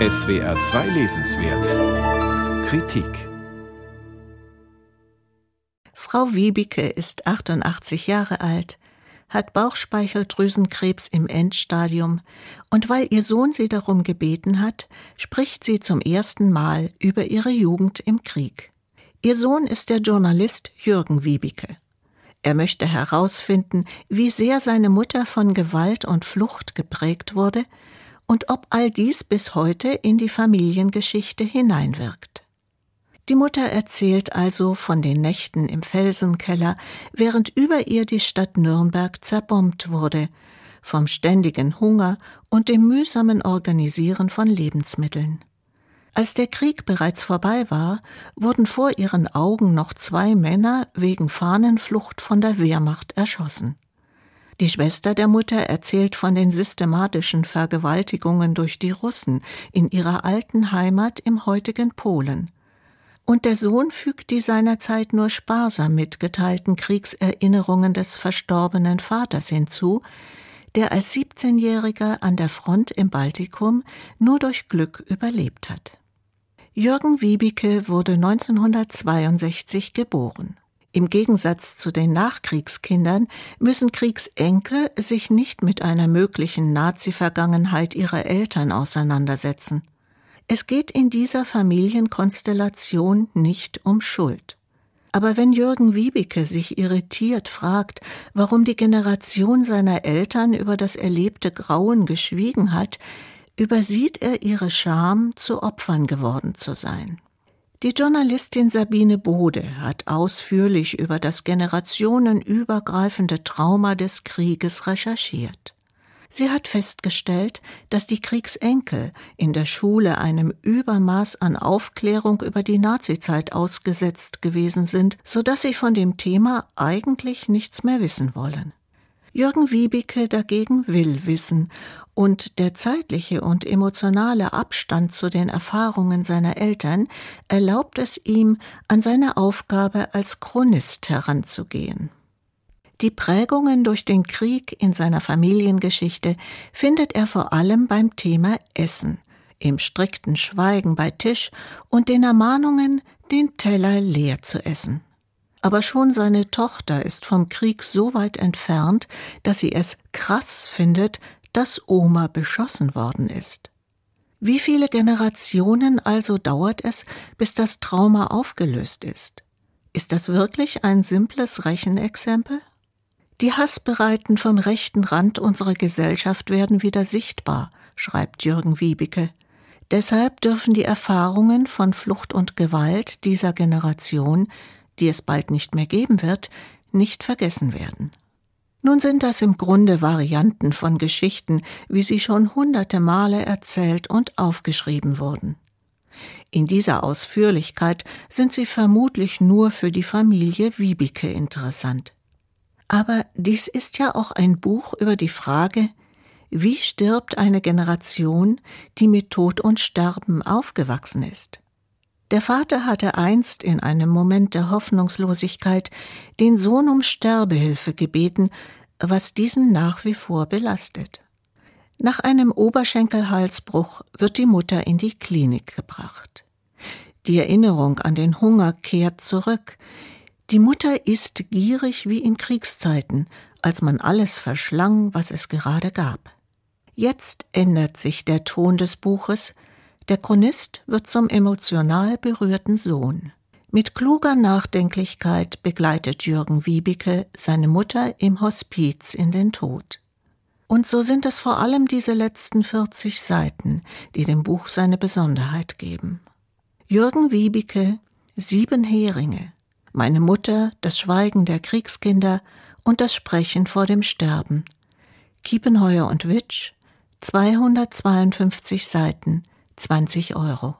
SWR 2 Lesenswert Kritik Frau Wiebike ist 88 Jahre alt, hat Bauchspeicheldrüsenkrebs im Endstadium und weil ihr Sohn sie darum gebeten hat, spricht sie zum ersten Mal über ihre Jugend im Krieg. Ihr Sohn ist der Journalist Jürgen Wiebike. Er möchte herausfinden, wie sehr seine Mutter von Gewalt und Flucht geprägt wurde und ob all dies bis heute in die Familiengeschichte hineinwirkt. Die Mutter erzählt also von den Nächten im Felsenkeller, während über ihr die Stadt Nürnberg zerbombt wurde, vom ständigen Hunger und dem mühsamen Organisieren von Lebensmitteln. Als der Krieg bereits vorbei war, wurden vor ihren Augen noch zwei Männer wegen Fahnenflucht von der Wehrmacht erschossen. Die Schwester der Mutter erzählt von den systematischen Vergewaltigungen durch die Russen in ihrer alten Heimat im heutigen Polen. Und der Sohn fügt die seinerzeit nur sparsam mitgeteilten Kriegserinnerungen des verstorbenen Vaters hinzu, der als 17-Jähriger an der Front im Baltikum nur durch Glück überlebt hat. Jürgen Wiebike wurde 1962 geboren. Im Gegensatz zu den Nachkriegskindern müssen Kriegsenkel sich nicht mit einer möglichen Nazi-Vergangenheit ihrer Eltern auseinandersetzen. Es geht in dieser Familienkonstellation nicht um Schuld. Aber wenn Jürgen Wiebeke sich irritiert fragt, warum die Generation seiner Eltern über das erlebte Grauen geschwiegen hat, übersieht er ihre Scham, zu Opfern geworden zu sein. Die Journalistin Sabine Bode hat ausführlich über das generationenübergreifende Trauma des Krieges recherchiert. Sie hat festgestellt, dass die Kriegsenkel in der Schule einem Übermaß an Aufklärung über die Nazizeit ausgesetzt gewesen sind, so dass sie von dem Thema eigentlich nichts mehr wissen wollen. Jürgen Wiebeke dagegen will wissen, und der zeitliche und emotionale Abstand zu den Erfahrungen seiner Eltern erlaubt es ihm, an seine Aufgabe als Chronist heranzugehen. Die Prägungen durch den Krieg in seiner Familiengeschichte findet er vor allem beim Thema Essen, im strikten Schweigen bei Tisch und den Ermahnungen, den Teller leer zu essen aber schon seine Tochter ist vom Krieg so weit entfernt, dass sie es krass findet, dass Oma beschossen worden ist. Wie viele Generationen also dauert es, bis das Trauma aufgelöst ist? Ist das wirklich ein simples Rechenexempel? Die Hassbereiten vom rechten Rand unserer Gesellschaft werden wieder sichtbar, schreibt Jürgen Wiebeke. Deshalb dürfen die Erfahrungen von Flucht und Gewalt dieser Generation die es bald nicht mehr geben wird, nicht vergessen werden. Nun sind das im Grunde Varianten von Geschichten, wie sie schon hunderte Male erzählt und aufgeschrieben wurden. In dieser Ausführlichkeit sind sie vermutlich nur für die Familie Wiebike interessant. Aber dies ist ja auch ein Buch über die Frage, wie stirbt eine Generation, die mit Tod und Sterben aufgewachsen ist? Der Vater hatte einst in einem Moment der Hoffnungslosigkeit den Sohn um Sterbehilfe gebeten, was diesen nach wie vor belastet. Nach einem Oberschenkelhalsbruch wird die Mutter in die Klinik gebracht. Die Erinnerung an den Hunger kehrt zurück. Die Mutter ist gierig wie in Kriegszeiten, als man alles verschlang, was es gerade gab. Jetzt ändert sich der Ton des Buches, der Chronist wird zum emotional berührten Sohn. Mit kluger Nachdenklichkeit begleitet Jürgen Wiebike seine Mutter im Hospiz in den Tod. Und so sind es vor allem diese letzten 40 Seiten, die dem Buch seine Besonderheit geben. Jürgen Wiebike, Sieben Heringe, meine Mutter, das Schweigen der Kriegskinder und das Sprechen vor dem Sterben. Kiepenheuer und Witsch, 252 Seiten, 20 Euro.